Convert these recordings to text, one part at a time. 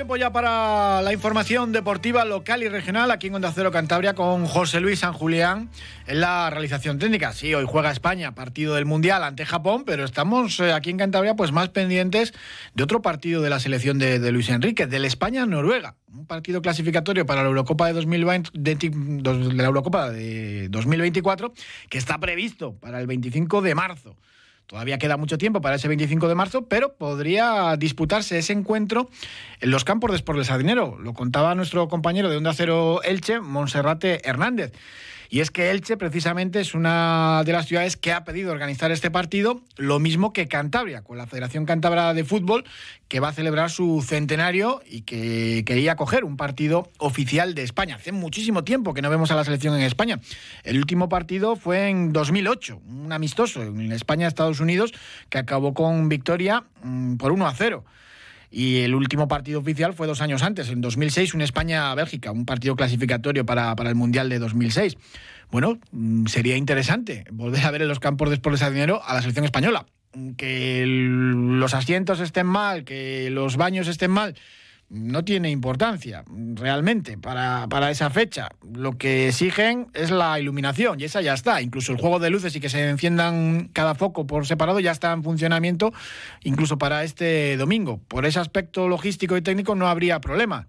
Tiempo ya para la información deportiva local y regional aquí en Onda Cero Cantabria con José Luis San Julián en la realización técnica. Sí, hoy juega España, partido del Mundial ante Japón, pero estamos eh, aquí en Cantabria pues más pendientes de otro partido de la selección de, Luis Enrique, del España-Noruega. Un partido clasificatorio para la Eurocopa de 2020, de, de la Eurocopa de 2024 que está previsto para el 25 de marzo. Todavía queda mucho tiempo para ese 25 de marzo, pero podría disputarse ese encuentro en los campos de Sport del Sardinero. Lo contaba nuestro compañero de Onda Cero Elche, Monserrate Hernández. Y es que Elche precisamente es una de las ciudades que ha pedido organizar este partido, lo mismo que Cantabria, con la Federación Cántabra de Fútbol, que va a celebrar su centenario y que quería coger un partido oficial de España. Hace muchísimo tiempo que no vemos a la selección en España. El último partido fue en 2008, un amistoso en España-Estados Unidos, que acabó con victoria mmm, por 1 a 0 y el último partido oficial fue dos años antes, en 2006, un España-Bélgica, un partido clasificatorio para, para, el Mundial de 2006. Bueno, mm, sería interesante volver a ver en los campos de Sport de Dinero a la selección española. Que los asientos estén mal, que los baños estén mal, no tiene importancia realmente para, para, esa fecha. Lo que exigen es la iluminación y esa ya está. Incluso el juego de luces y que se enciendan cada foco por separado ya está en funcionamiento incluso para este domingo. Por ese aspecto logístico y técnico no habría problema.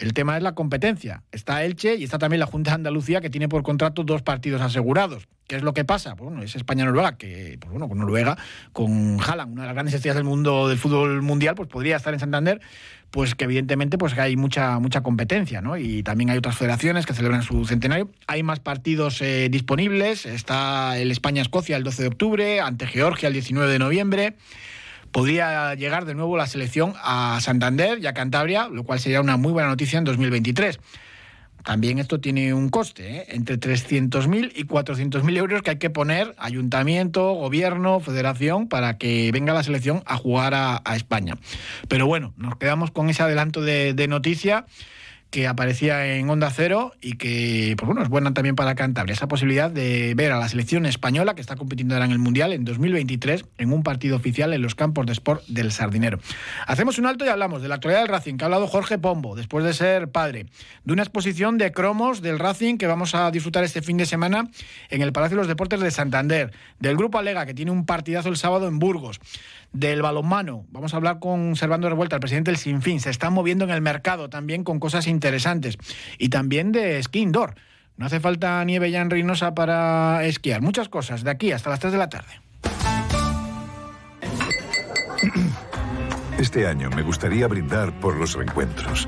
El tema es la competencia. Está Elche y está también la Junta de Andalucía que tiene por contrato dos partidos asegurados. ¿Qué es lo que pasa? Pues bueno, es España-Noruega, que, pues bueno, con Noruega, con Haaland, una de las grandes estrellas del mundo del fútbol mundial, pues podría estar en Santander, pues que evidentemente pues hay mucha, mucha competencia, ¿no? Y también hay otras federaciones que celebran su centenario. Hay más partidos eh, disponibles. Está el España-Escocia el 12 de octubre, ante Georgia el 19 de noviembre podría llegar de nuevo la selección a Santander y a Cantabria, lo cual sería una muy buena noticia en 2023. También esto tiene un coste, ¿eh? entre 300.000 y 400.000 euros que hay que poner ayuntamiento, gobierno, federación, para que venga la selección a jugar a, España. Pero bueno, nos quedamos con ese adelanto de, de noticia que aparecía en Onda Cero y que, pues bueno, es buena también para Cantabria. Esa posibilidad de ver a la selección española que está compitiendo ahora en el Mundial en 2023 en un partido oficial en los campos de sport del Sardinero. Hacemos un alto y hablamos de la actualidad del Racing, que ha hablado Jorge Pombo, después de ser padre, de una exposición de cromos del Racing que vamos a disfrutar este fin de semana en el Palacio de los Deportes de Santander, del Grupo Alega, que tiene un partidazo el sábado en Burgos del balonmano. Vamos a hablar con Servando Revuelta, el presidente del Sinfín. Se está moviendo en el mercado también con cosas interesantes. Y también de esquí indoor. No hace falta nieve ya en Reynosa para esquiar. Muchas cosas de aquí hasta las 3 de la tarde. Este año me gustaría brindar por los reencuentros,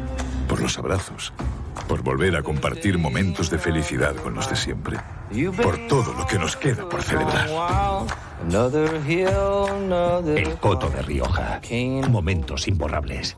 por los abrazos, por volver a compartir momentos de felicidad con los de siempre, por todo lo que nos queda por celebrar. El Coto de Rioja. Momentos imborrables.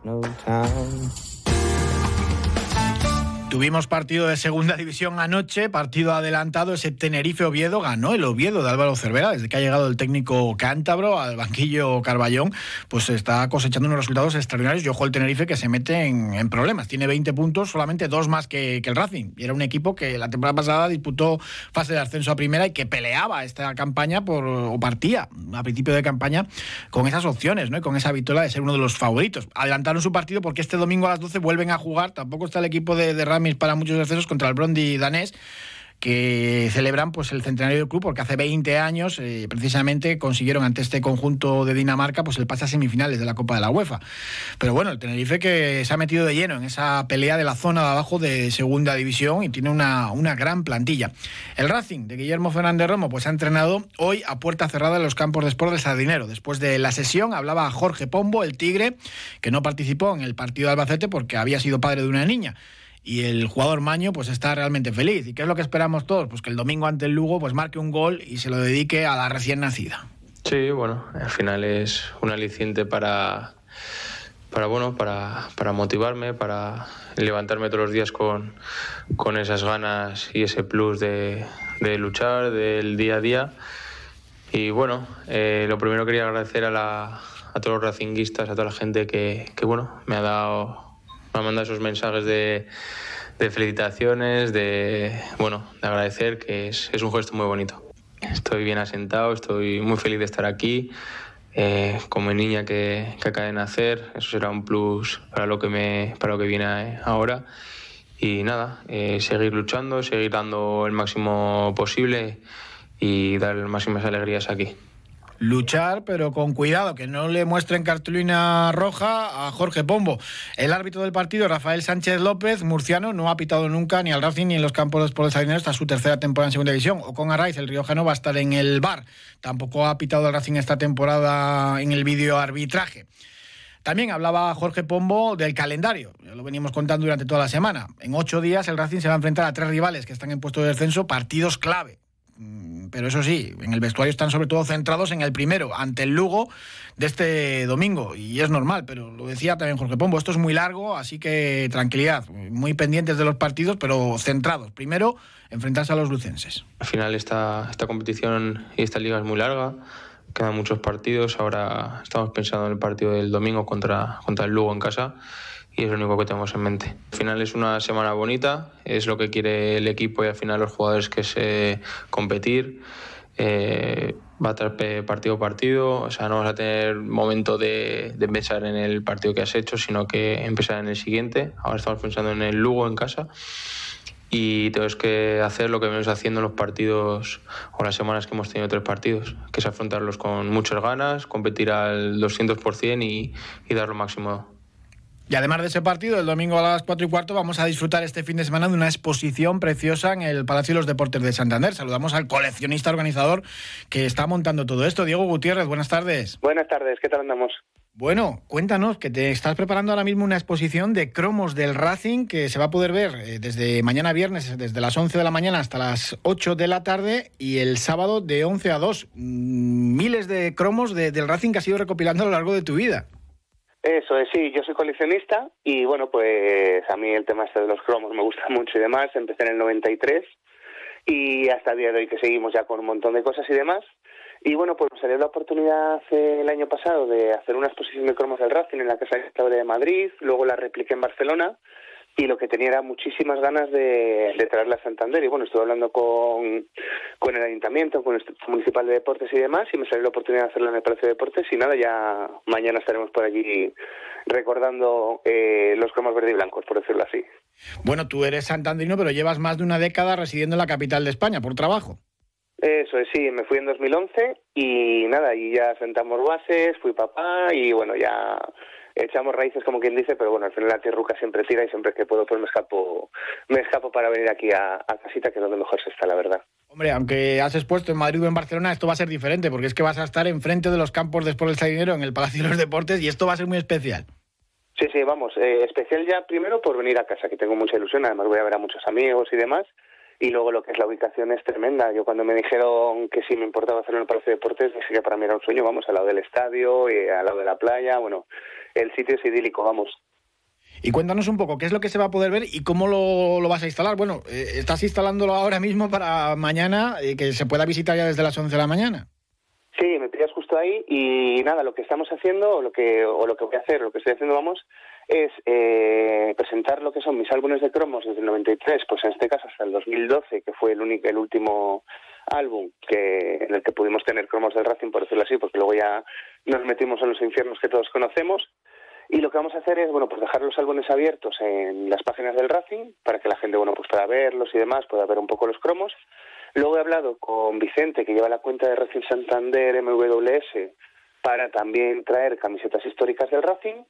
Tuvimos partido de segunda división anoche, partido adelantado, ese Tenerife-Oviedo ganó el Oviedo de Álvaro Cervera, desde que ha llegado el técnico cántabro al banquillo Carballón, pues está cosechando unos resultados extraordinarios y ojo el Tenerife que se mete en, problemas, tiene 20 puntos, solamente dos más que, el Racing, y era un equipo que la temporada pasada disputó fase de ascenso a primera y que peleaba esta campaña por, o partía a principio de campaña con esas opciones, ¿no? Y con esa victoria de ser uno de los favoritos. Adelantaron su partido porque este domingo a las 12 vuelven a jugar, tampoco está el equipo de, de Para muchos accesos contra el Brondi danés que celebran pues el centenario del club porque hace 20 años eh, precisamente consiguieron ante este conjunto de Dinamarca pues el pase a semifinales de la Copa de la UEFA. Pero bueno, el Tenerife que se ha metido de lleno en esa pelea de la zona de abajo de segunda división y tiene una, una gran plantilla. El Racing de Guillermo Fernández Romo pues ha entrenado hoy a puerta cerrada en los campos de sport del Sardinero. Después de la sesión hablaba Jorge Pombo, el Tigre, que no participó en el partido de Albacete porque había sido padre de una niña y el jugador Maño pues está realmente feliz. ¿Y qué es lo que esperamos todos? Pues que el domingo ante el Lugo pues marque un gol y se lo dedique a la recién nacida. Sí, bueno, al final es un aliciente para para bueno, para, para motivarme, para levantarme todos los días con, con esas ganas y ese plus de, luchar del día a día. Y bueno, eh, lo primero quería agradecer a, la, a todos los racinguistas, a toda la gente que, que bueno, me ha dado, me ha mandado esos mensajes de, felicitaciones, de bueno, de agradecer, que es, un gesto muy bonito. Estoy bien asentado, estoy muy feliz de estar aquí. Eh, como niña que, que acaba de nacer, eso será un plus para lo que, me, para lo que viene ahora. Y nada, eh, seguir luchando, seguir dando el máximo posible y dar las máximas alegrías aquí luchar, pero con cuidado, que no le muestren cartulina roja a Jorge Pombo. El árbitro del partido, Rafael Sánchez López, murciano, no ha pitado nunca ni al Racing ni en los campos por el Sardinero hasta su tercera temporada en segunda división. O con Arraiz, el riojano, va a estar en el bar. Tampoco ha pitado al Racing esta temporada en el vídeo arbitraje. También hablaba Jorge Pombo del calendario, lo venimos contando durante toda la semana. En ocho días el Racing se va a enfrentar a tres rivales que están en puesto de descenso, partidos clave pero eso sí, en el vestuario están sobre todo centrados en el primero, ante el Lugo de este domingo, y es normal, pero lo decía también Jorge Pombo, esto es muy largo, así que tranquilidad, muy pendientes de los partidos, pero centrados. Primero, enfrentarse a los lucenses. Al final esta, esta competición y esta liga es muy larga, quedan muchos partidos, ahora estamos pensando en el partido del domingo contra, contra el Lugo en casa y es lo único que tenemos en mente. Al final es una semana bonita, es lo que quiere el equipo y al final los jugadores que se competir. Eh, va a estar partido a partido, o sea, no vas a tener momento de, de, empezar en el partido que has hecho, sino que empezar en el siguiente. Ahora estamos pensando en el Lugo en casa y tenemos que hacer lo que venimos haciendo en los partidos o las semanas que hemos tenido tres partidos, que es afrontarlos con muchas ganas, competir al 200% y, y dar lo máximo y además de ese partido, el domingo a las 4 y cuarto vamos a disfrutar este fin de semana de una exposición preciosa en el Palacio de los Deportes de Santander. Saludamos al coleccionista organizador que está montando todo esto. Diego Gutiérrez, buenas tardes. Buenas tardes, ¿qué tal andamos? Bueno, cuéntanos que te estás preparando ahora mismo una exposición de cromos del Racing que se va a poder ver eh, desde mañana viernes, desde las 11 de la mañana hasta las 8 de la tarde y el sábado de 11 a 2. Mm, miles de cromos del Racing que has ido recopilando a lo largo de tu vida. Eso es, sí, yo soy coleccionista y bueno, pues a mí el tema este de los cromos me gusta mucho y demás. Empecé en el 93 y hasta el día de hoy que seguimos ya con un montón de cosas y demás. Y bueno, pues me salió la oportunidad el año pasado de hacer una exposición de cromos del Racing en la Casa de de Madrid, luego la repliqué en Barcelona y lo que tenía era muchísimas ganas de, de traerla a Santander y bueno, estuve hablando con, con el ayuntamiento, con el Municipal de Deportes y demás y me salió la oportunidad de hacerla en el Palacio de Deportes y nada, ya mañana estaremos por allí recordando eh, los cromos verde y blancos, por decirlo así. Bueno, tú eres santandrino, pero llevas más de una década residiendo en la capital de España por trabajo. Eso es, sí, me fui en 2011 y nada, y ya sentamos bases, fui papá y bueno, ya echamos raíces como quien dice, pero bueno, al final la tierruca siempre tira y siempre que puedo pues me escapo, me escapo para venir aquí a, casita, que es donde mejor se está, la verdad. Hombre, aunque has expuesto en Madrid o en Barcelona, esto va a ser diferente, porque es que vas a estar enfrente de los campos después del Sardinero en el Palacio de los Deportes y esto va a ser muy especial. Sí, sí, vamos, eh, especial ya primero por venir a casa, que tengo mucha ilusión, además voy a ver a muchos amigos y demás, y luego lo que es la ubicación es tremenda. Yo cuando me dijeron que sí me importaba hacerlo en el Palacio de Deportes, dije que para mí era un sueño, vamos, al lado del estadio, y al lado de la playa, bueno, el sitio es idílico, vamos. Y cuéntanos un poco qué es lo que se va a poder ver y cómo lo, lo vas a instalar. Bueno, eh, estás instalándolo ahora mismo para mañana, y eh, que se pueda visitar ya desde las 11 de la mañana. Sí, me pillas justo ahí y nada, lo que estamos haciendo o lo que, o lo que voy a hacer, lo que estoy haciendo, vamos, es eh, presentar lo que son mis álbumes de cromos desde el 93, pues en este caso hasta el 2012, que fue el, único, el último álbum que en el que pudimos tener cromos del Racing, por decirlo así, porque luego ya nos metimos en los infiernos que todos conocemos. Y lo que vamos a hacer es, bueno, pues dejar los álbumes abiertos en las páginas del Racing para que la gente, bueno, pues pueda verlos y demás, pueda ver un poco los cromos. Luego he hablado con Vicente, que lleva la cuenta de Racing Santander MWS, para también traer camisetas históricas del Racing.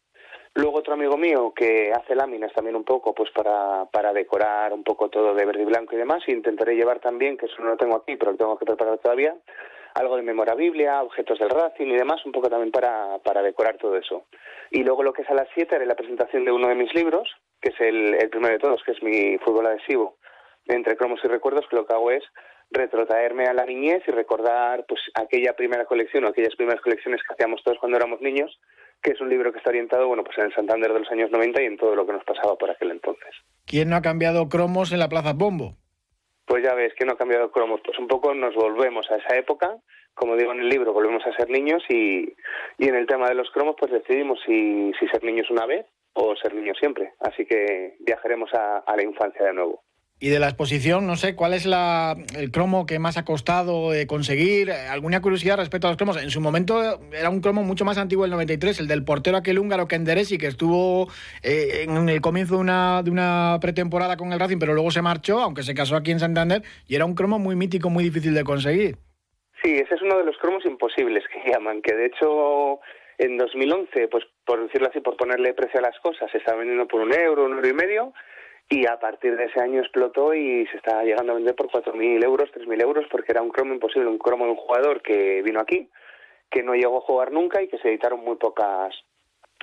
Luego otro amigo mío que hace láminas también un poco, pues para, para decorar un poco todo de verde y blanco y demás. Y intentaré llevar también, que eso no lo tengo aquí, pero lo tengo que preparar todavía, algo de memorabilia, objetos del Racing y demás, un poco también para, para decorar todo eso. Y luego lo que es a las 7 haré la presentación de uno de mis libros, que es el, el primero de todos, que es mi fútbol adhesivo, entre cromos y recuerdos, que lo que hago es retrotraerme a la niñez y recordar pues aquella primera colección o aquellas primeras colecciones que hacíamos todos cuando éramos niños que es un libro que está orientado, bueno, pues en el Santander de los años 90 y en todo lo que nos pasaba por aquel entonces. ¿Quién no ha cambiado cromos en la Plaza Bombo? Pues ya ves que no ha cambiado cromos, pues un poco nos volvemos a esa época, como digo en el libro, volvemos a ser niños y, y en el tema de los cromos pues decidimos si, si ser niños una vez o ser niños siempre, así que viajaremos a, a la infancia de nuevo. Y de la exposición, no sé, ¿cuál es la, el cromo que más ha costado eh, conseguir? ¿Alguna curiosidad respecto a los cromos? En su momento era un cromo mucho más antiguo, el 93, el del portero aquel húngaro Kenderesi, que estuvo eh, en el comienzo de una, de una pretemporada con el Racing, pero luego se marchó, aunque se casó aquí en Santander, y era un cromo muy mítico, muy difícil de conseguir. Sí, ese es uno de los cromos imposibles que llaman, que de hecho en 2011, pues por decirlo así, por ponerle precio a las cosas, se estaba vendiendo por un euro, un euro y medio, y a partir de ese año explotó y se está llegando a vender por 4.000 euros, 3.000 euros, porque era un cromo imposible, un cromo de un jugador que vino aquí, que no llegó a jugar nunca y que se editaron muy pocas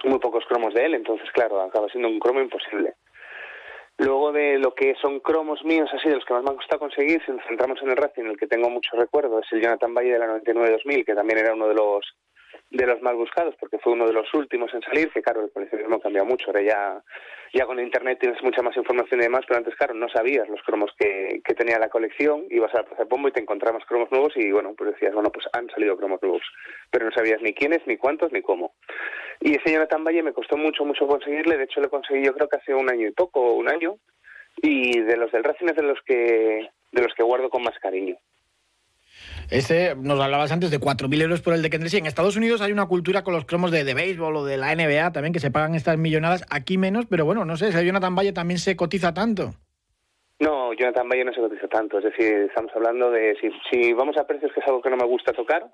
muy pocos cromos de él, entonces claro, acaba siendo un cromo imposible. Luego de lo que son cromos míos, así de los que más me han costado conseguir, si nos centramos en el Racing, en el que tengo mucho recuerdo, es el Jonathan Valle de la 99-2000, que también era uno de los de los más buscados, porque fue uno de los últimos en salir, que claro, el coleccionismo cambia mucho, ahora ya, ya con internet tienes mucha más información y demás, pero antes, claro, no sabías los cromos que, que tenía la colección, ibas a la Plaza Pombo y te encontrabas cromos nuevos y bueno, pues decías, bueno, pues han salido cromos nuevos, pero no sabías ni quiénes, ni cuántos, ni cómo. Y ese Jonathan Valle me costó mucho, mucho conseguirle, de hecho lo conseguí yo creo que hace un año y poco, un año, y de los del Racing es de los que, de los que guardo con más cariño. Este, nos hablabas antes de 4.000 euros por el de Kendrick. En Estados Unidos hay una cultura con los cromos de, de béisbol o de la NBA también que se pagan estas millonadas. Aquí menos, pero bueno, no sé, ese Jonathan Valle también se cotiza tanto. No, Jonathan Valle no se cotiza tanto. Es decir, estamos hablando de si, si vamos a precios, que es algo que no me gusta tocar,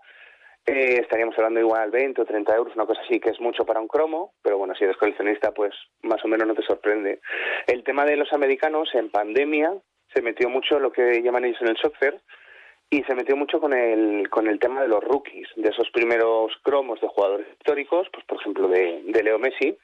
eh, estaríamos hablando igual 20 o 30 euros, una cosa así, que es mucho para un cromo, pero bueno, si eres coleccionista, pues más o menos no te sorprende. El tema de los americanos, en pandemia, se metió mucho lo que llaman ellos en el soccer, y se metió mucho con el con el tema de los rookies, de esos primeros cromos de jugadores históricos, pues por ejemplo de, de Leo Messi,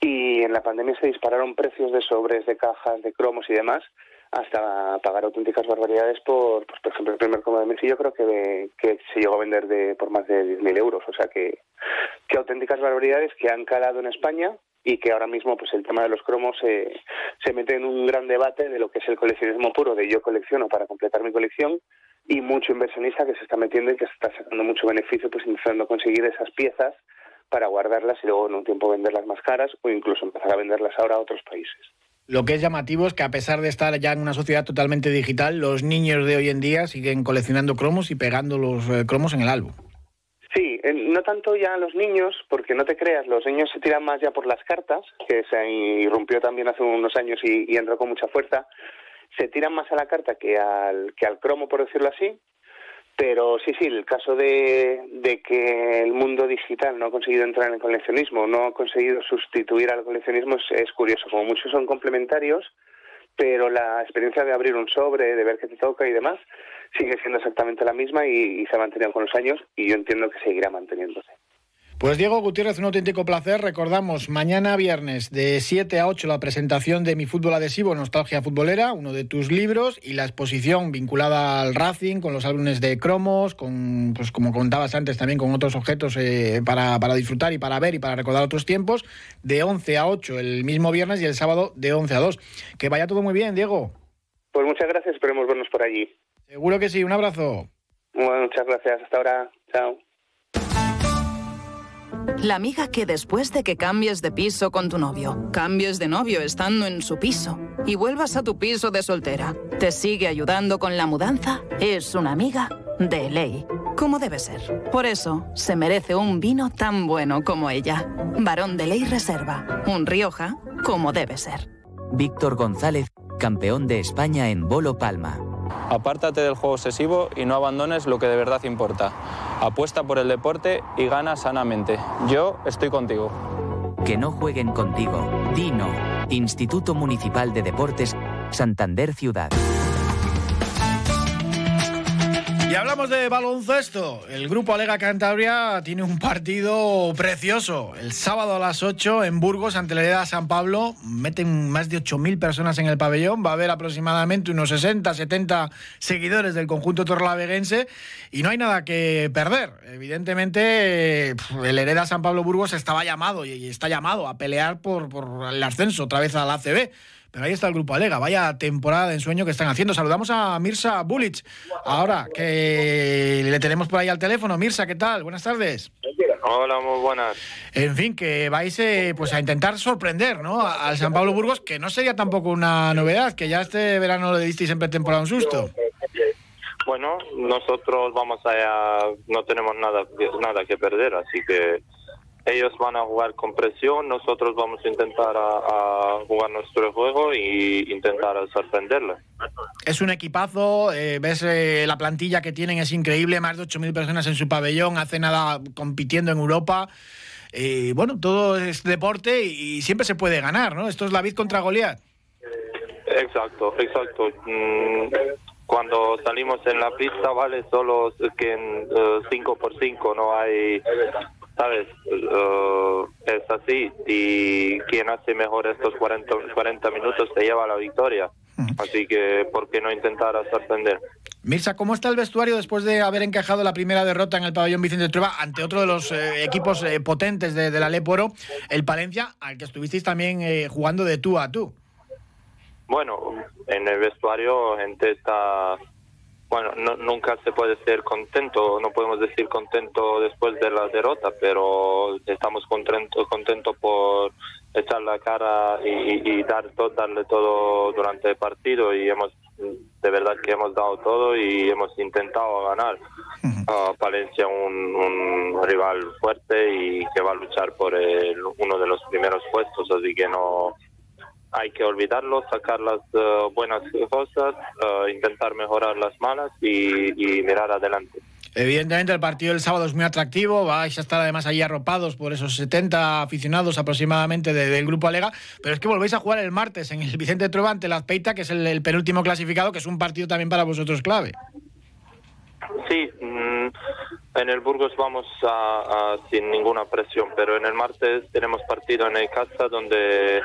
y en la pandemia se dispararon precios de sobres, de cajas, de cromos y demás, hasta pagar auténticas barbaridades por, pues, por ejemplo, el primer cromo de Messi yo creo que, que se llegó a vender de por más de 10.000 euros, o sea que, que auténticas barbaridades que han calado en España y que ahora mismo pues el tema de los cromos se, se mete en un gran debate de lo que es el coleccionismo puro, de yo colecciono para completar mi colección, y mucho inversionista que se está metiendo y que se está sacando mucho beneficio pues intentando conseguir esas piezas para guardarlas y luego en un tiempo venderlas más caras o incluso empezar a venderlas ahora a otros países. Lo que es llamativo es que a pesar de estar ya en una sociedad totalmente digital, los niños de hoy en día siguen coleccionando cromos y pegando los eh, cromos en el álbum. Sí, eh, no tanto ya los niños, porque no te creas, los niños se tiran más ya por las cartas, que se irrumpió también hace unos años y, y entró con mucha fuerza, se tiran más a la carta que al, que al cromo, por decirlo así. Pero sí, sí, el caso de, de que el mundo digital no ha conseguido entrar en el coleccionismo, no ha conseguido sustituir al coleccionismo es, es curioso. Como muchos son complementarios, pero la experiencia de abrir un sobre, de ver qué te toca y demás, sigue siendo exactamente la misma y, y se ha mantenido con los años y yo entiendo que seguirá manteniéndose. Pues Diego Gutiérrez, un auténtico placer. Recordamos, mañana viernes de 7 a 8 la presentación de Mi Fútbol Adhesivo, Nostalgia Futbolera, uno de tus libros, y la exposición vinculada al Racing, con los álbumes de cromos, con, pues como contabas antes también, con otros objetos eh, para, para, disfrutar y para ver y para recordar otros tiempos, de 11 a 8 el mismo viernes y el sábado de 11 a 2. Que vaya todo muy bien, Diego. Pues muchas gracias, esperemos vernos por allí. Seguro que sí, un abrazo. Bueno, muchas gracias, hasta ahora, chao. La amiga que después de que cambies de piso con tu novio, cambies de novio estando en su piso y vuelvas a tu piso de soltera, te sigue ayudando con la mudanza, es una amiga de ley, como debe ser. Por eso se merece un vino tan bueno como ella. Varón de Ley Reserva, un Rioja como debe ser. Víctor González, campeón de España en Bolo Palma. Apártate del juego obsesivo y no abandones lo que de verdad importa. Apuesta por el deporte y gana sanamente. Yo estoy contigo. Que no jueguen contigo. Dino. Instituto Municipal de Deportes, Santander Ciudad. Hablamos de baloncesto. El grupo Alega Cantabria tiene un partido precioso. El sábado a las 8 en Burgos, ante la Hereda San Pablo. Meten más de 8.000 personas en el pabellón. Va a haber aproximadamente unos 60, 70 seguidores del conjunto torlaveguense. Y no hay nada que perder. Evidentemente, el Hereda San Pablo Burgos estaba llamado y está llamado a pelear por, por el ascenso otra vez a la ACB. Pero ahí está el grupo Alega, vaya temporada de ensueño que están haciendo. Saludamos a Mirsa Bulic, ahora que le tenemos por ahí al teléfono. Mirsa, ¿qué tal? Buenas tardes. Hola, muy buenas. En fin, que vais eh, pues a intentar sorprender ¿no? al San Pablo Burgos, que no sería tampoco una novedad, que ya este verano le disteis en pretemporada un susto. Bueno, nosotros vamos allá, no tenemos nada, nada que perder, así que ellos van a jugar con presión, nosotros vamos a intentar a, jugar nuestro juego y intentar sorprenderle. Es un equipazo, eh, ves eh, la plantilla que tienen, es increíble, más de 8.000 personas en su pabellón, hace nada compitiendo en Europa. Eh, bueno, todo es deporte y, siempre se puede ganar, ¿no? Esto es la vid contra Goliat. Exacto, exacto. Mm, cuando salimos en la pista, vale, solo que en 5 por 5 no hay ¿sabes? Uh, es así y quien hace mejor estos 40, 40 minutos se lleva la victoria. Así que, ¿por qué no intentar sorprender? Mirza, ¿cómo está el vestuario después de haber encajado la primera derrota en el pabellón Vicente Trueba ante otro de los eh, equipos eh, potentes de, la Leporo, el Palencia, al que estuvisteis también eh, jugando de tú a tú? Bueno, en el vestuario gente está bueno, nunca se puede ser contento, no podemos decir contento después de la derrota, pero estamos contentos contento por echar la cara y, dar todo, darle todo durante el partido y hemos de verdad que hemos dado todo y hemos intentado ganar. a Palencia un, un, rival fuerte y que va a luchar por uno de los primeros puestos, así que no hay que olvidarlo, sacar las eh, buenas cosas, eh, intentar mejorar las malas y, mirar adelante. Evidentemente el partido del sábado es muy atractivo, vais a estar además ahí arropados por esos 70 aficionados aproximadamente del grupo Alega, pero es que volvéis a jugar el martes en el Vicente Trueba ante la Azpeita, que es el, penúltimo clasificado, que es un partido también para vosotros clave. Sí, mm, en el Burgos vamos a, sin ninguna presión, pero en el martes tenemos partido en el casa donde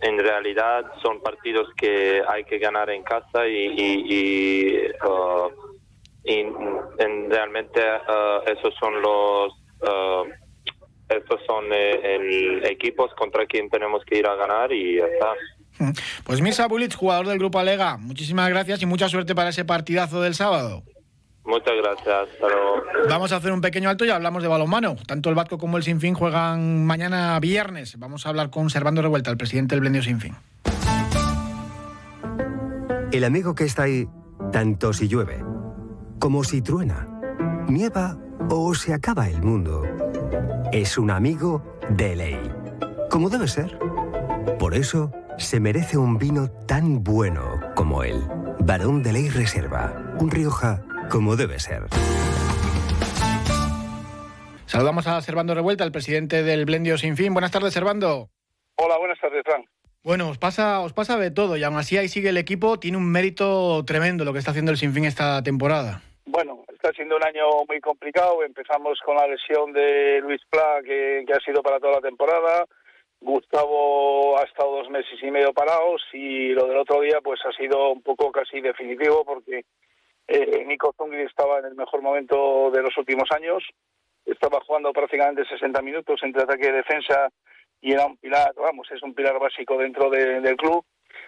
en realidad son partidos que hay que ganar en casa y, y, uh, en, realmente uh, esos son los uh, estos son eh, el equipos contra quien tenemos que ir a ganar y ya está. Pues Misa Bulic, jugador del Grupo Alega, muchísimas gracias y mucha suerte para ese partidazo del sábado. Muchas gracias. Vamos a hacer un pequeño alto y hablamos de balonmano. Tanto el Vasco como el Sinfín juegan mañana viernes. Vamos a hablar con Servando Revuelta, el presidente del Blendio Sinfín. El amigo que está ahí, tanto si llueve, como si truena, nieva o se acaba el mundo, es un amigo de ley. Como debe ser. Por eso se merece un vino tan bueno como él. Barón de Ley Reserva. Un Rioja como debe ser. Saludamos a Servando Revuelta, el presidente del Blendio Sin Fin. Buenas tardes, Servando. Hola, buenas tardes, Fran. Bueno, os pasa, os pasa de todo y aún así ahí sigue el equipo. Tiene un mérito tremendo lo que está haciendo el Sinfín esta temporada. Bueno, está siendo un año muy complicado. Empezamos con la lesión de Luis Pla, que, ha sido para toda la temporada. Gustavo ha estado dos meses y medio parados y lo del otro día pues ha sido un poco casi definitivo porque eh, Nico Zungri estaba en el mejor momento de los últimos años, estaba jugando prácticamente 60 minutos entre ataque y defensa y era un pilar, vamos, es un pilar básico dentro del club.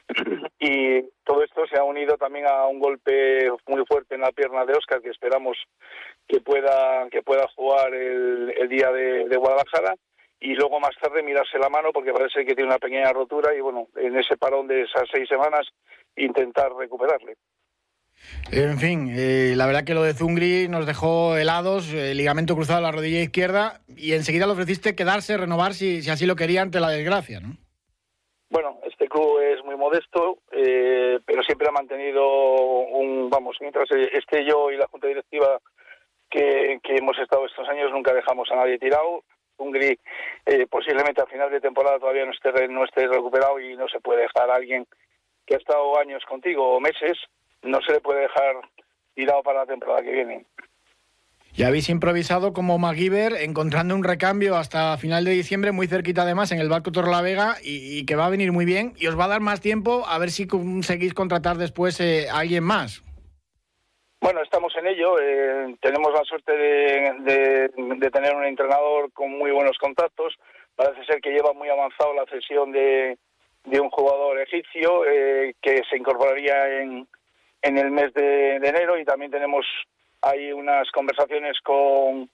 y todo esto se ha unido también a un golpe muy fuerte en la pierna de Oscar que esperamos que pueda que pueda jugar el, día de, de, Guadalajara y luego más tarde mirarse la mano porque parece que tiene una pequeña rotura y bueno en ese parón de esas seis semanas intentar recuperarle. En fin, eh, la verdad que lo de Zungri nos dejó helados, el ligamento cruzado a la rodilla izquierda, y enseguida le ofreciste quedarse, renovar si, si así lo quería ante la desgracia, ¿no? Bueno, este club es muy modesto, eh, pero siempre ha mantenido un, vamos, mientras esté yo y la junta directiva que, hemos estado estos años, nunca dejamos a nadie tirado. Zungri eh, posiblemente a final de temporada todavía no esté, no esté recuperado y no se puede dejar a alguien que ha estado años contigo o meses no se le puede dejar tirado para la temporada que viene. Y habéis improvisado como MacGyver, encontrando un recambio hasta final de diciembre, muy cerquita además, en el barco Torlavega, y, y que va a venir muy bien. Y os va a dar más tiempo a ver si conseguís contratar después eh, a alguien más. Bueno, estamos en ello. Eh, tenemos la suerte de, de, tener un entrenador con muy buenos contactos. Parece ser que lleva muy avanzado la cesión de, de un jugador egipcio eh, que se incorporaría en, en el mes de, enero y también tenemos hay unas conversaciones con,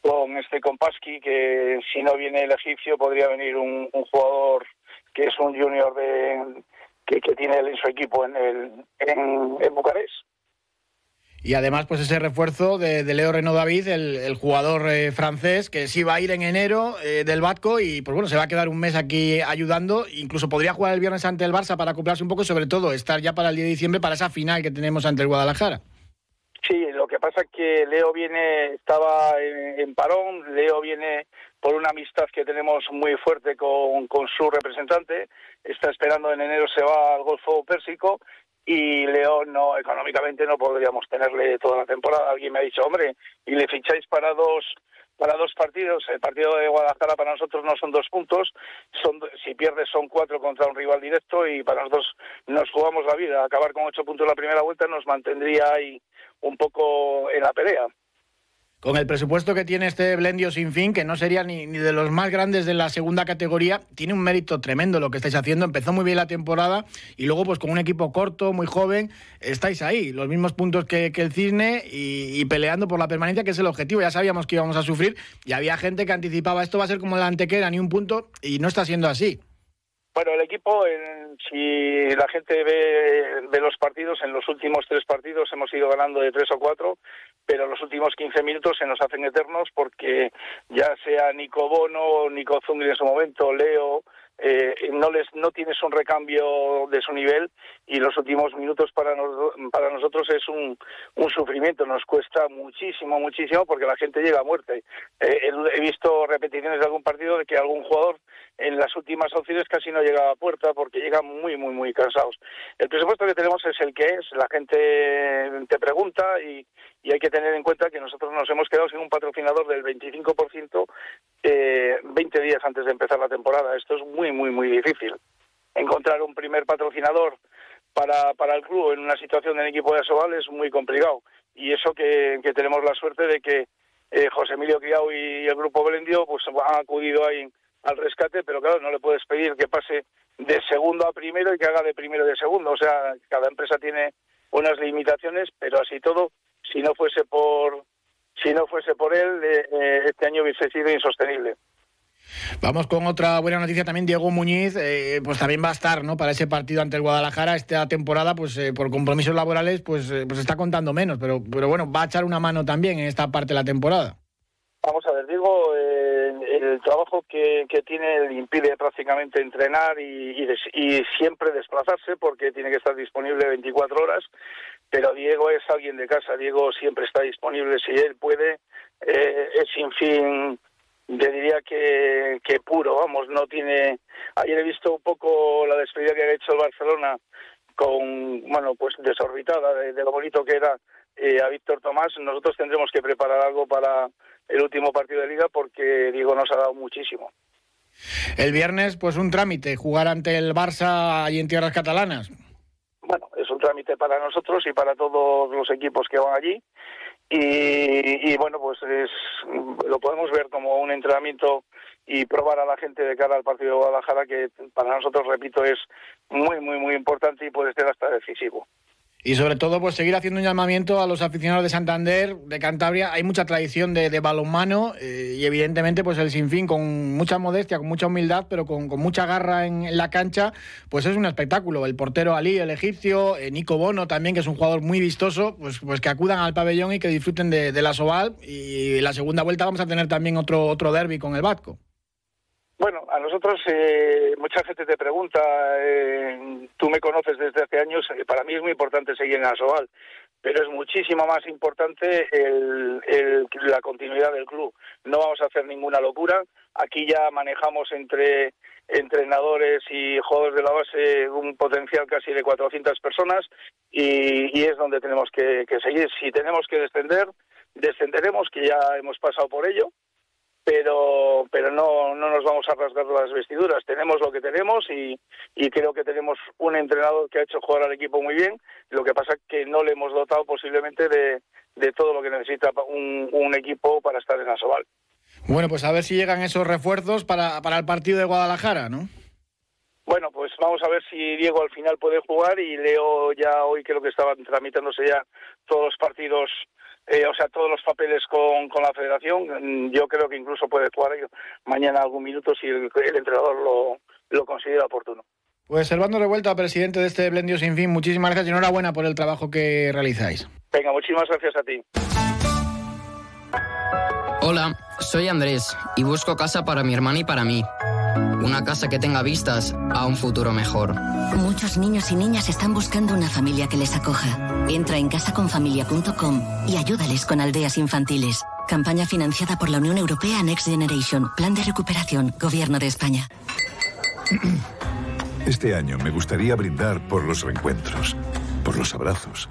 con este Kompaski que si no viene el egipcio podría venir un, jugador que es un junior de que, tiene él en su equipo en el en, Bucarest y además, pues ese refuerzo de, Leo Reno David, el, jugador eh, francés, que sí va a ir en enero eh, del Batco y pues bueno, se va a quedar un mes aquí ayudando. Incluso podría jugar el viernes ante el Barça para acoplarse un poco sobre todo estar ya para el día de diciembre para esa final que tenemos ante el Guadalajara. Sí, lo que pasa es que Leo viene, estaba en, parón, Leo viene por una amistad que tenemos muy fuerte con, con su representante, está esperando en enero se va al Golfo Pérsico y Leo no económicamente no podríamos tenerle toda la temporada. Alguien me ha dicho, hombre, y le ficháis para dos para dos partidos. El partido de Guadalajara para nosotros no son dos puntos, son si pierdes son cuatro contra un rival directo y para nosotros nos jugamos la vida. Acabar con ocho puntos la primera vuelta nos mantendría ahí un poco en la pelea. Con el presupuesto que tiene este Blendio sin fin, que no sería ni, de los más grandes de la segunda categoría, tiene un mérito tremendo lo que estáis haciendo. Empezó muy bien la temporada y luego, pues con un equipo corto, muy joven, estáis ahí, los mismos puntos que, el Cisne y, peleando por la permanencia, que es el objetivo. Ya sabíamos que íbamos a sufrir y había gente que anticipaba esto va a ser como la antequera, ni un punto, y no está siendo así. Bueno, el equipo, si la gente ve, ve, los partidos, en los últimos tres partidos hemos ido ganando de tres o cuatro, pero los últimos 15 minutos se nos hacen eternos porque ya sea Nico Bono, Nico Zungri en su momento, Leo, eh, no les no tienes un recambio de su nivel y los últimos minutos para para nosotros es un, un sufrimiento. Nos cuesta muchísimo muchísimo porque la gente llega a muerte. Eh, he visto repeticiones de algún partido de que algún jugador en las últimas opciones casi no llega a puerta porque llegan muy muy muy cansados. El presupuesto que tenemos es el que es. La gente te pregunta y, y hay que tener en cuenta que nosotros nos hemos quedado sin un patrocinador del 25% eh, 20 días antes de empezar la temporada esto es muy muy, muy difícil. Encontrar un primer patrocinador para, para el club en una situación del equipo de Asobal es muy complicado. Y eso que, tenemos la suerte de que eh, José Emilio Criado y el grupo Blendio pues han acudido ahí al rescate, pero claro, no le puedes pedir que pase de segundo a primero y que haga de primero de segundo. O sea, cada empresa tiene unas limitaciones, pero así todo, si no fuese por si no fuese por él, eh, eh, este año hubiese sido insostenible. Vamos con otra buena noticia también. Diego Muñiz, eh, pues también va a estar, ¿no? Para ese partido ante el Guadalajara esta temporada, pues eh, por compromisos laborales, pues, eh, pues está contando menos, pero, pero bueno, va a echar una mano también en esta parte de la temporada. Vamos a ver, Diego, el trabajo que, que, tiene le impide prácticamente entrenar y, y, siempre desplazarse porque tiene que estar disponible 24 horas, pero Diego es alguien de casa, Diego siempre está disponible si él puede, es sin fin yo diría que, que puro, vamos, no tiene... Ayer he visto un poco la despedida que ha hecho el Barcelona con, bueno, pues desorbitada de, lo bonito que era eh, a Víctor Tomás. Nosotros tendremos que preparar algo para el último partido de liga porque Diego nos ha dado muchísimo. El viernes, pues un trámite, jugar ante el Barça allí en tierras catalanas. Trámite para nosotros y para todos los equipos que van allí. Y, bueno, pues es, lo podemos ver como un entrenamiento y probar a la gente de cara al partido de Guadalajara, que para nosotros, repito, es muy, muy, muy importante y puede ser hasta decisivo. Y sobre todo, pues seguir haciendo un llamamiento a los aficionados de Santander, de Cantabria. Hay mucha tradición de, balonmano eh, y evidentemente, pues el sinfín con mucha modestia, con mucha humildad, pero con, mucha garra en, la cancha, pues es un espectáculo. El portero Ali, el egipcio, eh, Nico Bono también, que es un jugador muy vistoso, pues, pues que acudan al pabellón y que disfruten de, la Soval. Y la segunda vuelta vamos a tener también otro, otro derby con el Batco. Bueno, a nosotros eh, mucha gente te pregunta, eh, tú me conoces desde hace años, eh, para mí es muy importante seguir en Asobal, pero es muchísimo más importante la continuidad del club. No vamos a hacer ninguna locura, aquí ya manejamos entre entrenadores y jugadores de la base un potencial casi de 400 personas y, es donde tenemos que, seguir. Si tenemos que descender, descenderemos, que ya hemos pasado por ello, pero pero no, no nos vamos a rasgar las vestiduras. Tenemos lo que tenemos y, y creo que tenemos un entrenador que ha hecho jugar al equipo muy bien. Lo que pasa que no le hemos dotado posiblemente de, de todo lo que necesita un, un equipo para estar en Asobal. Bueno, pues a ver si llegan esos refuerzos para, para el partido de Guadalajara, ¿no? Bueno, pues vamos a ver si Diego al final puede jugar y leo ya hoy que lo que estaban tramitándose ya todos los partidos, eh, o sea, todos los papeles con, con la federación. Yo creo que incluso puede jugar mañana algún minuto si el, entrenador lo, lo considera oportuno. Pues Servando Revuelta, presidente de este Blendio Sin Fin, muchísimas gracias y enhorabuena por el trabajo que realizáis. Venga, muchísimas gracias a ti. Hola, soy Andrés y busco casa para mi hermana y para mí. Una casa que tenga vistas a un futuro mejor. Muchos niños y niñas están buscando una familia que les acoja. Entra en casaconfamilia.com y ayúdales con aldeas infantiles. Campaña financiada por la Unión Europea Next Generation. Plan de recuperación. Gobierno de España. Este año me gustaría brindar por los reencuentros, por los abrazos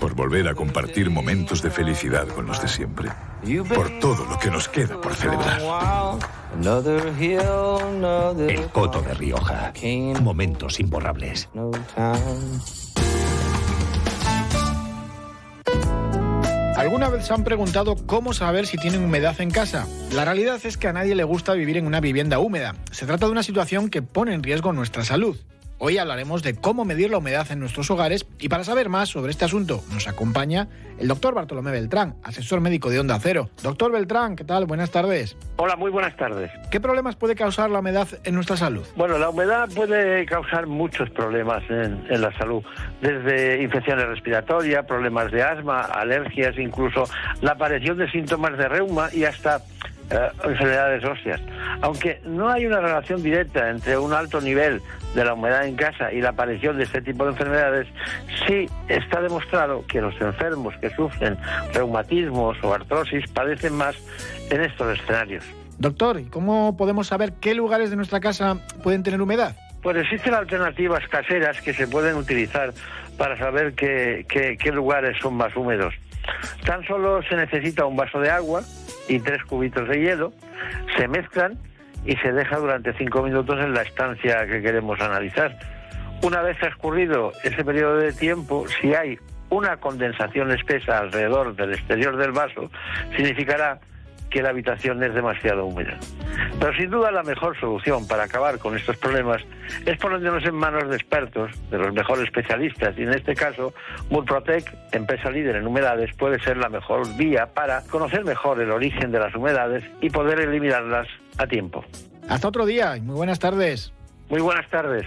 por volver a compartir momentos de felicidad con los de siempre, por todo lo que nos queda por celebrar. El Coto de Rioja. Momentos imborrables. ¿Alguna vez se han preguntado cómo saber si tienen humedad en casa? La realidad es que a nadie le gusta vivir en una vivienda húmeda. Se trata de una situación que pone en riesgo nuestra salud. Hoy hablaremos de cómo medir la humedad en nuestros hogares y para saber más sobre este asunto nos acompaña el doctor Bartolomé Beltrán, asesor médico de Onda Cero. Doctor Beltrán, ¿qué tal? Buenas tardes. Hola, muy buenas tardes. ¿Qué problemas puede causar la humedad en nuestra salud? Bueno, la humedad puede causar muchos problemas en, en la salud, desde infecciones respiratorias, problemas de asma, alergias, incluso la aparición de síntomas de reuma y hasta eh, enfermedades óseas. Aunque no hay una relación directa entre un alto nivel de la humedad en casa y la aparición de este tipo de enfermedades, sí está demostrado que los enfermos que sufren reumatismos o artrosis padecen más en estos escenarios. Doctor, ¿cómo podemos saber qué lugares de nuestra casa pueden tener humedad? Pues existen alternativas caseras que se pueden utilizar para saber qué, qué lugares son más húmedos. Tan solo se necesita un vaso de agua, y tres cubitos de hielo, se mezclan y se deja durante cinco minutos en la estancia que queremos analizar. Una vez transcurrido ese periodo de tiempo, si hay una condensación espesa alrededor del exterior del vaso, significará que la habitación es demasiado húmeda. Pero sin duda la mejor solución para acabar con estos problemas es ponernos en manos de expertos, de los mejores especialistas, y en este caso Murprotec, empresa líder en humedades, puede ser la mejor vía para conocer mejor el origen de las humedades y poder eliminarlas a tiempo. Hasta otro día y muy buenas tardes. Muy buenas tardes.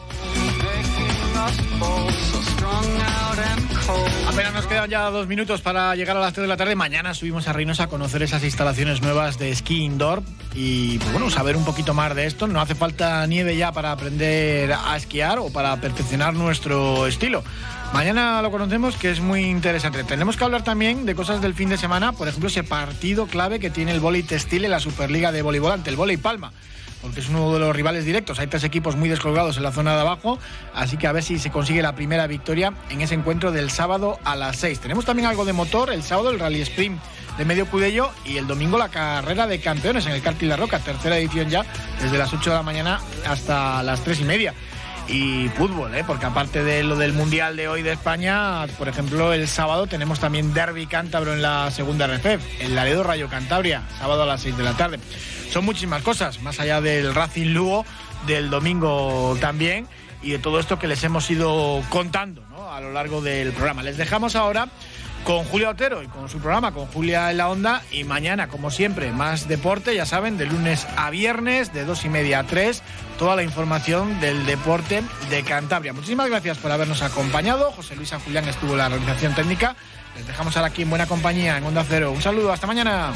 Apenas nos quedan ya dos minutos para llegar a las 3 de la tarde. Mañana subimos a Reynosa a conocer esas instalaciones nuevas de esquí indoor y, bueno, saber un poquito más de esto. No hace falta nieve ya para aprender a esquiar o para perfeccionar nuestro estilo. Mañana lo conocemos que es muy interesante. Tenemos que hablar también de cosas del fin de semana, por ejemplo, ese partido clave que tiene el vóley textil en la Superliga de voleibol ante el vóley Palma porque es uno de los rivales directos. Hay tres equipos muy descolgados en la zona de abajo, así que a ver si se consigue la primera victoria en ese encuentro del sábado a las 6. Tenemos también algo de motor, el sábado el Rally Sprint de Medio Cudello y el domingo la carrera de campeones en el Cartil La Roca, tercera edición ya, desde las 8 de la mañana hasta las 3 y media y fútbol, ¿eh? porque aparte de lo del Mundial de hoy de España, por ejemplo, el sábado tenemos también Derby Cántabro en la segunda RFEF, el Laredo Rayo Cantabria, sábado a las 6 de la tarde. Son muchísimas cosas, más allá del Racing Lugo, del domingo también, y de todo esto que les hemos ido contando a lo largo del programa. Les dejamos ahora con Julia Otero y con su programa, con Julia en la Onda. Y mañana, como siempre, más deporte, ya saben, de lunes a viernes, de dos y media a tres, toda la información del deporte de Cantabria. Muchísimas gracias por habernos acompañado. José Luis San Julián estuvo en la realización técnica. Les dejamos ahora aquí en buena compañía, en Onda Cero. Un saludo, hasta mañana.